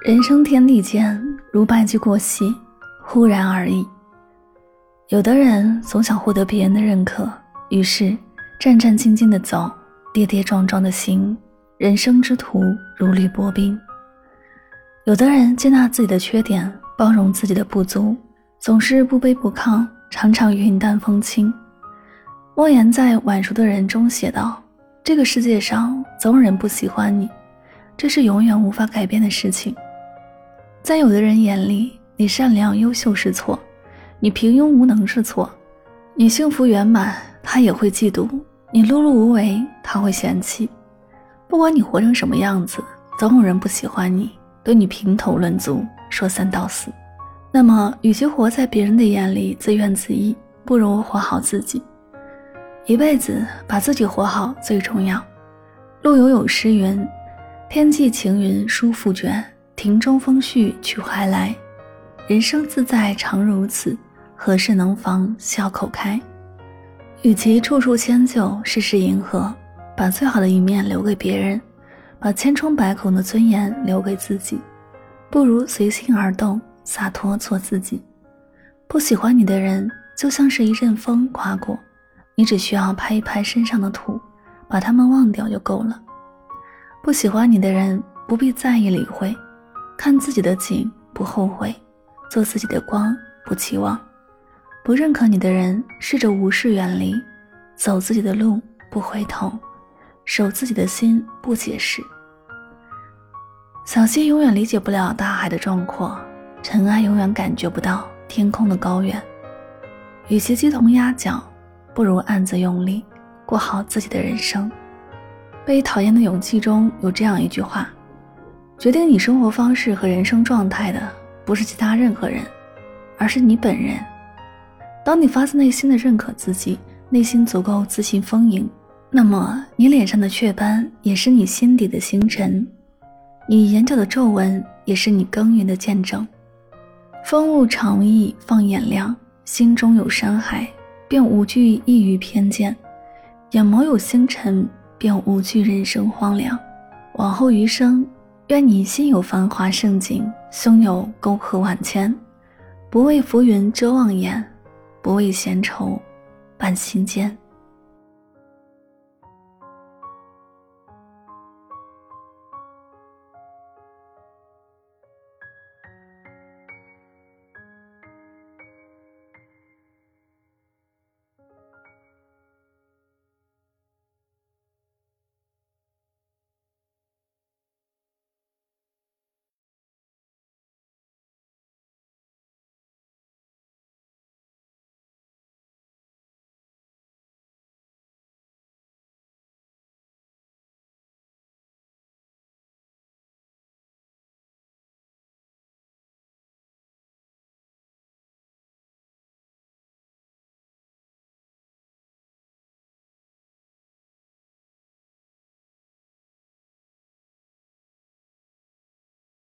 人生天地间，如白驹过隙，忽然而已。有的人总想获得别人的认可，于是战战兢兢的走，跌跌撞撞的行，人生之途如履薄冰。有的人接纳自己的缺点，包容自己的不足，总是不卑不亢，常常云淡风轻。莫言在《晚熟的人》中写道：“这个世界上总有人不喜欢你，这是永远无法改变的事情。”在有的人眼里，你善良优秀是错，你平庸无能是错，你幸福圆满他也会嫉妒，你碌碌无为他会嫌弃。不管你活成什么样子，总有人不喜欢你，对你评头论足，说三道四。那么，与其活在别人的眼里自怨自艾，不如活好自己。一辈子把自己活好最重要。陆游有诗云：“天际晴云舒复卷。”庭中风絮去还来，人生自在常如此，何事能防笑口开？与其处处迁就，事事迎合，把最好的一面留给别人，把千疮百孔的尊严留给自己，不如随心而动，洒脱做自己。不喜欢你的人，就像是一阵风刮过，你只需要拍一拍身上的土，把他们忘掉就够了。不喜欢你的人，不必在意理会。看自己的景不后悔，做自己的光不期望，不认可你的人试着无视远离，走自己的路不回头，守自己的心不解释。小溪永远理解不了大海的壮阔，尘埃永远感觉不到天空的高远。与其鸡同鸭讲，不如暗自用力过好自己的人生。被讨厌的勇气中有这样一句话。决定你生活方式和人生状态的，不是其他任何人，而是你本人。当你发自内心的认可自己，内心足够自信丰盈，那么你脸上的雀斑也是你心底的星辰，你眼角的皱纹也是你耕耘的见证。风物长宜放眼量，心中有山海，便无惧异域偏见；眼眸有星辰，便无惧人生荒凉。往后余生。愿你心有繁华盛景，胸有沟壑万千，不畏浮云遮望眼，不畏闲愁伴心间。